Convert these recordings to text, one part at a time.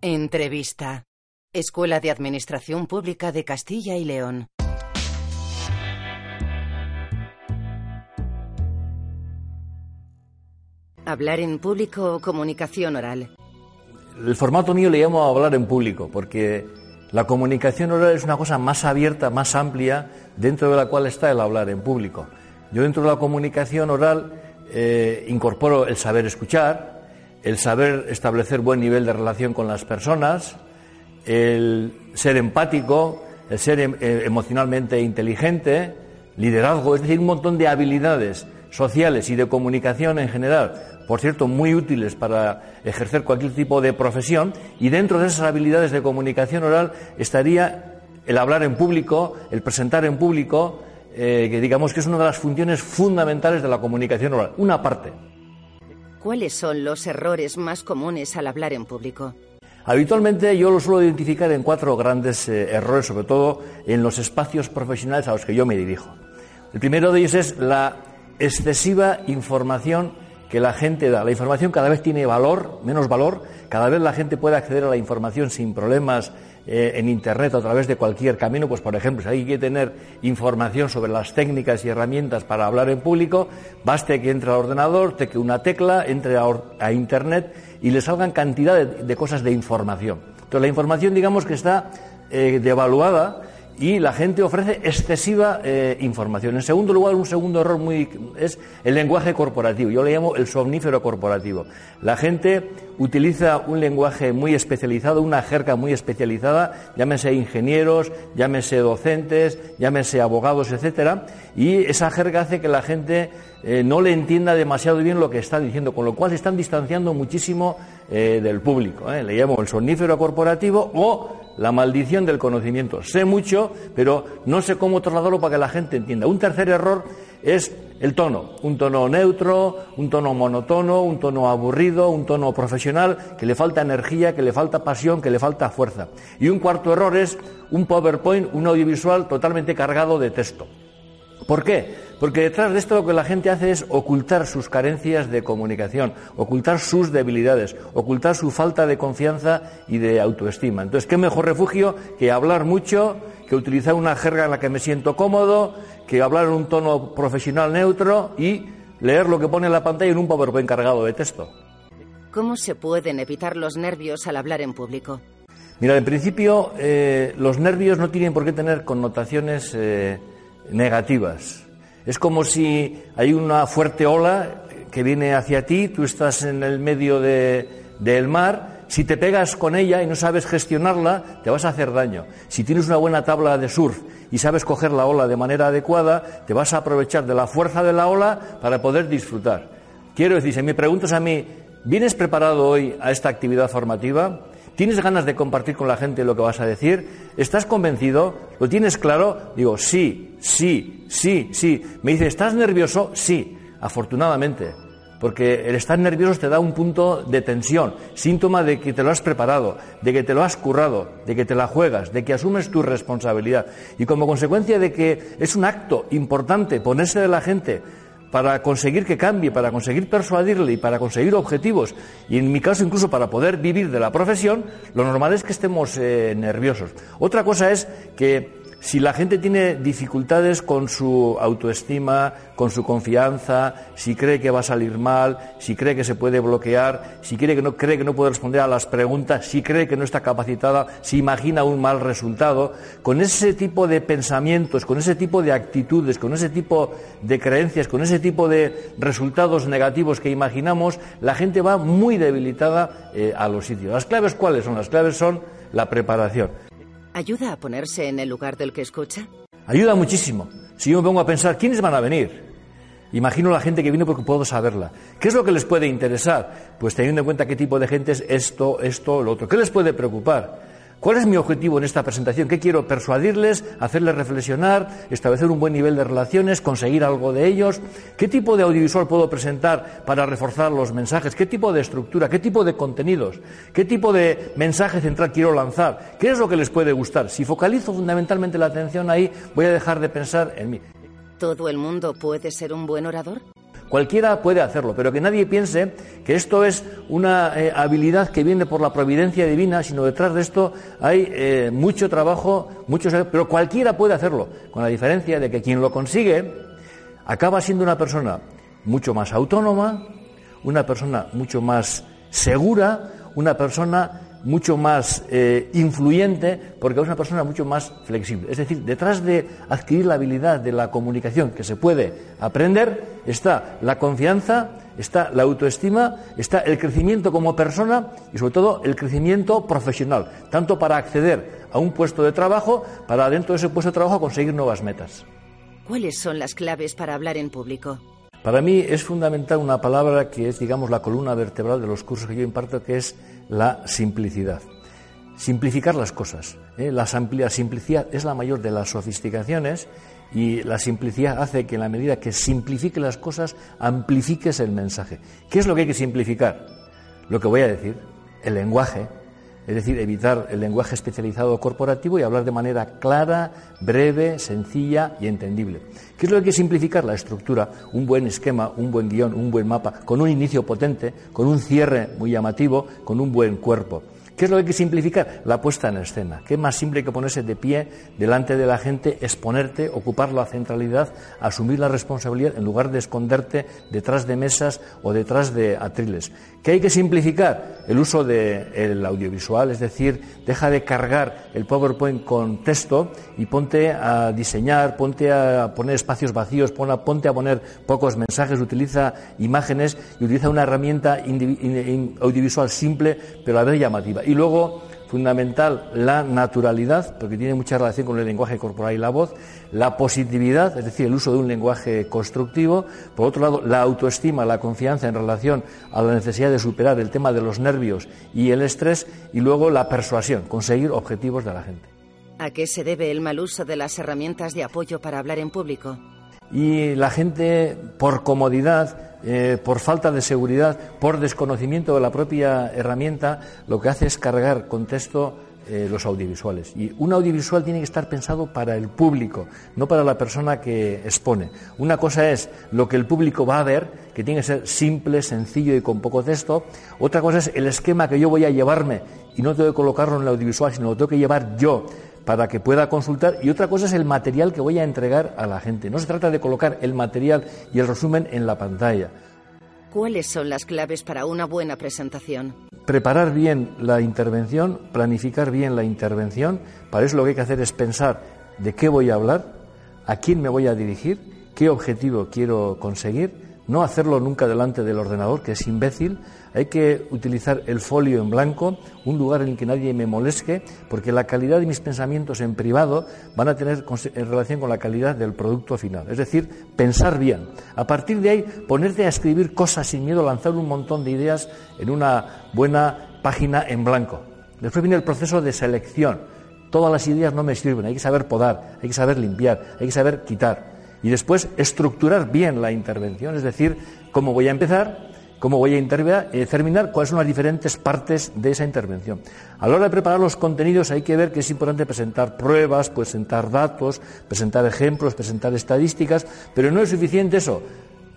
Entrevista. Escuela de Administración Pública de Castilla y León. Hablar en público o comunicación oral. El formato mío le llamo hablar en público porque la comunicación oral es una cosa más abierta, más amplia, dentro de la cual está el hablar en público. Yo dentro de la comunicación oral eh, incorporo el saber escuchar, el saber establecer buen nivel de relación con las personas, el ser empático, el ser em, eh, emocionalmente inteligente, liderazgo, es decir, un montón de habilidades sociales y de comunicación en general, por cierto, muy útiles para ejercer cualquier tipo de profesión, y dentro de esas habilidades de comunicación oral estaría el hablar en público, el presentar en público, eh, que digamos que es una de las funciones fundamentales de la comunicación oral, una parte. ¿Cuáles son los errores más comunes al hablar en público? Habitualmente yo lo suelo identificar en cuatro grandes eh, errores, sobre todo en los espacios profesionales a los que yo me dirijo. El primero de ellos es la excesiva información que la gente da. La información cada vez tiene valor, menos valor, cada vez la gente puede acceder a la información sin problemas eh, en Internet a través de cualquier camino, pues por ejemplo, si hay que tener información sobre las técnicas y herramientas para hablar en público, baste que entre al ordenador, teque una tecla, entre a, Internet y le salgan cantidad de, cosas de información. Entonces la información digamos que está eh, devaluada y la gente ofrece excesiva eh, información. En segundo lugar, un segundo error muy es el lenguaje corporativo. Yo le llamo el somnífero corporativo. La gente utiliza un lenguaje muy especializado, una jerga muy especializada, llámese ingenieros, llámese docentes, llámese abogados, etcétera, y esa jerga hace que la gente eh, no le entienda demasiado bien lo que está diciendo, con lo cual se están distanciando muchísimo eh, del público. Le llamo el somnífero corporativo o la maldición del conocimiento. Sé mucho, pero no sé cómo trasladarlo para que la gente entienda. Un tercer error es el tono, un tono neutro, un tono monotono, un tono aburrido, un tono profesional, que le falta energía, que le falta pasión, que le falta fuerza. Y un cuarto error es un PowerPoint, un audiovisual totalmente cargado de texto. ¿Por qué? Porque detrás de esto lo que la gente hace es ocultar sus carencias de comunicación, ocultar sus debilidades, ocultar su falta de confianza y de autoestima. Entonces, ¿qué mejor refugio que hablar mucho, que utilizar una jerga en la que me siento cómodo, que hablar en un tono profesional neutro y leer lo que pone en la pantalla en un PowerPoint cargado de texto? ¿Cómo se pueden evitar los nervios al hablar en público? Mira, en principio, eh, los nervios no tienen por qué tener connotaciones. Eh, negativas. Es como si hay una fuerte ola que viene hacia ti, tú estás en el medio del mar, si te pegas con ella y no sabes gestionarla, te vas a hacer daño. Si tienes una buena tabla de surf y sabes coger la ola de manera adecuada, te vas a aprovechar de la fuerza de la ola para poder disfrutar. Quiero decir, si me preguntas a mí, ¿vienes preparado hoy a esta actividad formativa? ¿Tienes ganas de compartir con la gente lo que vas a decir? ¿Estás convencido? ¿Lo tienes claro? Digo, sí, sí, sí, sí. Me dice, ¿estás nervioso? Sí, afortunadamente. Porque el estar nervioso te da un punto de tensión, síntoma de que te lo has preparado, de que te lo has currado, de que te la juegas, de que asumes tu responsabilidad. Y como consecuencia de que es un acto importante ponerse de la gente para conseguir que cambie, para conseguir persuadirle y para conseguir objetivos, y en mi caso incluso para poder vivir de la profesión, lo normal es que estemos eh, nerviosos. Otra cosa es que si la gente tiene dificultades con su autoestima, con su confianza, si cree que va a salir mal, si cree que se puede bloquear, si cree que no, cree que no puede responder a las preguntas, si cree que no está capacitada, si imagina un mal resultado, con ese tipo de pensamientos, con ese tipo de actitudes, con ese tipo de creencias, con ese tipo de resultados negativos que imaginamos, la gente va muy debilitada eh, a los sitios. ¿Las claves cuáles son? Las claves son la preparación. ¿Ayuda a ponerse en el lugar del que escucha? Ayuda muchísimo. Si yo me pongo a pensar, ¿quiénes van a venir? Imagino la gente que viene porque puedo saberla. ¿Qué es lo que les puede interesar? Pues teniendo en cuenta qué tipo de gente es esto, esto, lo otro. ¿Qué les puede preocupar? ¿Cuál es mi objetivo en esta presentación? ¿Qué quiero persuadirles, hacerles reflexionar, establecer un buen nivel de relaciones, conseguir algo de ellos? ¿Qué tipo de audiovisual puedo presentar para reforzar los mensajes? ¿Qué tipo de estructura? ¿Qué tipo de contenidos? ¿Qué tipo de mensaje central quiero lanzar? ¿Qué es lo que les puede gustar? Si focalizo fundamentalmente la atención ahí, voy a dejar de pensar en mí. ¿Todo el mundo puede ser un buen orador? Cualquiera puede hacerlo, pero que nadie piense que esto es una eh, habilidad que viene por la providencia divina, sino detrás de esto hay eh, mucho trabajo, mucho, pero cualquiera puede hacerlo, con la diferencia de que quien lo consigue acaba siendo una persona mucho más autónoma, una persona mucho más segura, una persona mucho más eh, influyente porque es una persona mucho más flexible. Es decir, detrás de adquirir la habilidad de la comunicación que se puede aprender está la confianza, está la autoestima, está el crecimiento como persona y sobre todo el crecimiento profesional, tanto para acceder a un puesto de trabajo, para dentro de ese puesto de trabajo conseguir nuevas metas. ¿Cuáles son las claves para hablar en público? Para mí es fundamental una palabra que es, digamos, la columna vertebral de los cursos que yo imparto, que es la simplicidad. Simplificar las cosas. ¿eh? La, simplicidad es la mayor de las sofisticaciones y la simplicidad hace que en la medida que simplifique las cosas, amplifiques el mensaje. ¿Qué es lo que hay que simplificar? Lo que voy a decir, el lenguaje, es decir, evitar el lenguaje especializado corporativo y hablar de manera clara, breve, sencilla y entendible. ¿Qué es lo que hay que simplificar? La estructura, un buen esquema, un buen guion, un buen mapa, con un inicio potente, con un cierre muy llamativo, con un buen cuerpo. ¿Qué es lo que hay que simplificar? La puesta en escena. ¿Qué más simple que ponerse de pie delante de la gente, exponerte, ocupar la centralidad, asumir la responsabilidad en lugar de esconderte detrás de mesas o detrás de atriles? ¿Qué hay que simplificar? El uso del audiovisual, es decir, deja de cargar el PowerPoint con texto y ponte a diseñar, ponte a poner espacios vacíos, ponte a poner pocos mensajes, utiliza imágenes y utiliza una herramienta audiovisual simple pero a la vez llamativa. Y luego, fundamental, la naturalidad, porque tiene mucha relación con el lenguaje corporal y la voz, la positividad, es decir, el uso de un lenguaje constructivo, por otro lado, la autoestima, la confianza en relación a la necesidad de superar el tema de los nervios y el estrés, y luego la persuasión, conseguir objetivos de la gente. ¿A qué se debe el mal uso de las herramientas de apoyo para hablar en público? Y la gente, por comodidad, eh, por falta de seguridad, por desconocimiento de la propia herramienta, lo que hace es cargar con texto eh, los audiovisuales. Y un audiovisual tiene que estar pensado para el público, no para la persona que expone. Una cosa es lo que el público va a ver, que tiene que ser simple, sencillo y con poco texto. Otra cosa es el esquema que yo voy a llevarme y no tengo que colocarlo en el audiovisual, sino lo tengo que llevar yo para que pueda consultar y otra cosa es el material que voy a entregar a la gente. No se trata de colocar el material y el resumen en la pantalla. ¿Cuáles son las claves para una buena presentación? Preparar bien la intervención, planificar bien la intervención. Para eso lo que hay que hacer es pensar de qué voy a hablar, a quién me voy a dirigir, qué objetivo quiero conseguir no hacerlo nunca delante del ordenador, que es imbécil. Hay que utilizar el folio en blanco, un lugar en el que nadie me moleste, porque la calidad de mis pensamientos en privado van a tener en relación con la calidad del producto final. Es decir, pensar bien. A partir de ahí, ponerte a escribir cosas sin miedo, lanzar un montón de ideas en una buena página en blanco. Después viene el proceso de selección. Todas las ideas no me sirven, hay que saber podar, hay que saber limpiar, hay que saber quitar y después estructurar bien la intervención, es decir, cómo voy a empezar, cómo voy a eh, terminar, cuáles son las diferentes partes de esa intervención. A la hora de preparar los contenidos hay que ver que es importante presentar pruebas, presentar datos, presentar ejemplos, presentar estadísticas, pero no es suficiente eso.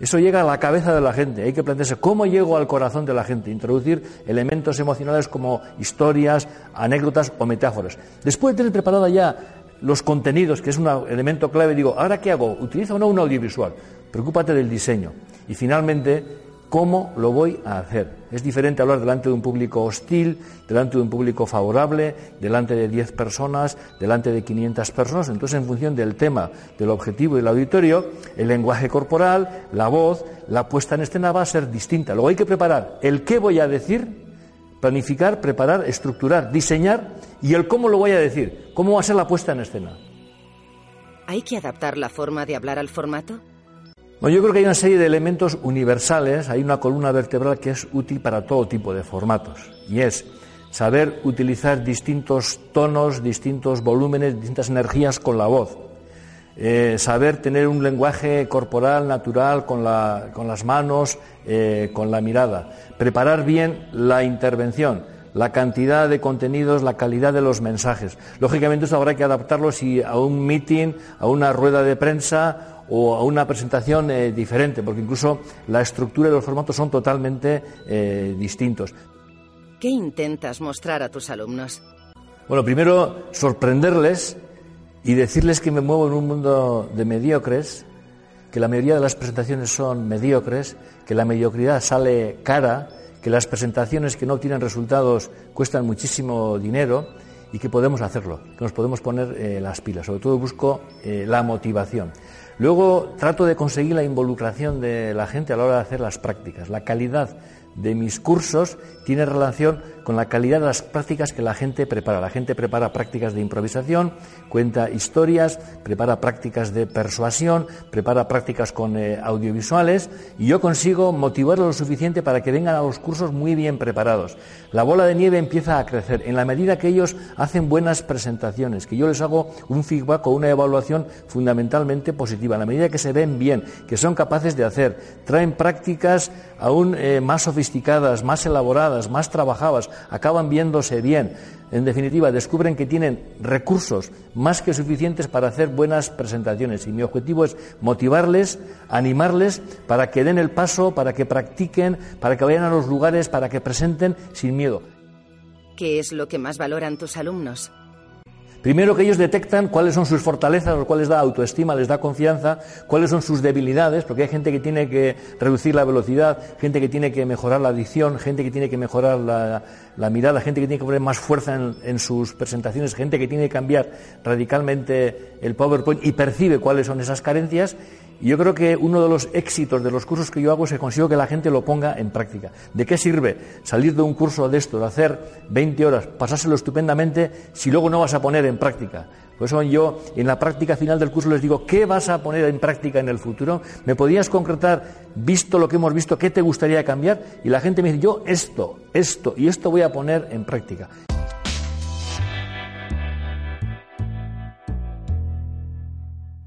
Eso llega a la cabeza de la gente. Hay que plantearse cómo llego al corazón de la gente, introducir elementos emocionales como historias, anécdotas o metáforas. Después de tener preparada ya los contenidos, que es un elemento clave, digo, ¿ahora qué hago? ¿Utiliza o no un audiovisual? Preocúpate del diseño. Y finalmente, ¿cómo lo voy a hacer? Es diferente hablar delante de un público hostil, delante de un público favorable, delante de 10 personas, delante de 500 personas. Entonces, en función del tema, del objetivo del auditorio, el lenguaje corporal, la voz, la puesta en escena va a ser distinta. Luego hay que preparar el qué voy a decir planificar, preparar, estructurar, diseñar y el cómo lo voy a decir, cómo va a ser la puesta en escena. ¿Hay que adaptar la forma de hablar al formato? Bueno, yo creo que hay una serie de elementos universales, hay una columna vertebral que es útil para todo tipo de formatos, y es saber utilizar distintos tonos, distintos volúmenes, distintas energías con la voz. Eh, saber tener un lenguaje corporal natural con, las manos, eh, con la mirada. Preparar bien la intervención, la cantidad de contenidos, la calidad de los mensajes. Lógicamente eso habrá que adaptarlo si a un meeting, a una rueda de prensa o a una presentación eh, diferente, porque incluso la estructura de los formatos son totalmente distintos. ¿Qué intentas mostrar a tus alumnos? Bueno, primero sorprenderles y decirles que me muevo en un mundo de mediocres, que la mayoría de las presentaciones son mediocres, que la mediocridad sale cara, que las presentaciones que no obtienen resultados cuestan muchísimo dinero y que podemos hacerlo, que nos podemos poner eh, las pilas. Sobre todo busco eh, la motivación. Luego trato de conseguir la involucración de la gente a la hora de hacer las prácticas, la calidad de mis cursos tiene relación con la calidad de las prácticas que la gente prepara. La gente prepara prácticas de improvisación, cuenta historias, prepara prácticas de persuasión, prepara prácticas con eh, audiovisuales y yo consigo motivarlos lo suficiente para que vengan a los cursos muy bien preparados. La bola de nieve empieza a crecer en la medida que ellos hacen buenas presentaciones, que yo les hago un feedback o una evaluación fundamentalmente positiva, en la medida que se ven bien, que son capaces de hacer, traen prácticas aún eh, más sofisticadas, más elaboradas, más trabajadas, acaban viéndose bien. En definitiva, descubren que tienen recursos más que suficientes para hacer buenas presentaciones. Y mi objetivo es motivarles, animarles para que den el paso, para que practiquen, para que vayan a los lugares, para que presenten sin miedo. ¿Qué es lo que más valoran tus alumnos? Primero que ellos detectan cuáles son sus fortalezas, los cuales da autoestima, les da confianza, cuáles son sus debilidades, porque hay gente que tiene que reducir la velocidad, gente que tiene que mejorar la adicción, gente que tiene que mejorar la, mirada, gente que tiene que poner más fuerza en, en, sus presentaciones, gente que tiene que cambiar radicalmente el PowerPoint y percibe cuáles son esas carencias yo creo que uno de los éxitos de los cursos que yo hago es que consigo que la gente lo ponga en práctica. ¿De qué sirve salir de un curso de esto, de hacer 20 horas, pasárselo estupendamente, si luego no vas a poner en práctica? Por eso yo en la práctica final del curso les digo, ¿qué vas a poner en práctica en el futuro? ¿Me podías concretar, visto lo que hemos visto, qué te gustaría cambiar? Y la gente me dice, yo esto, esto y esto voy a poner en práctica.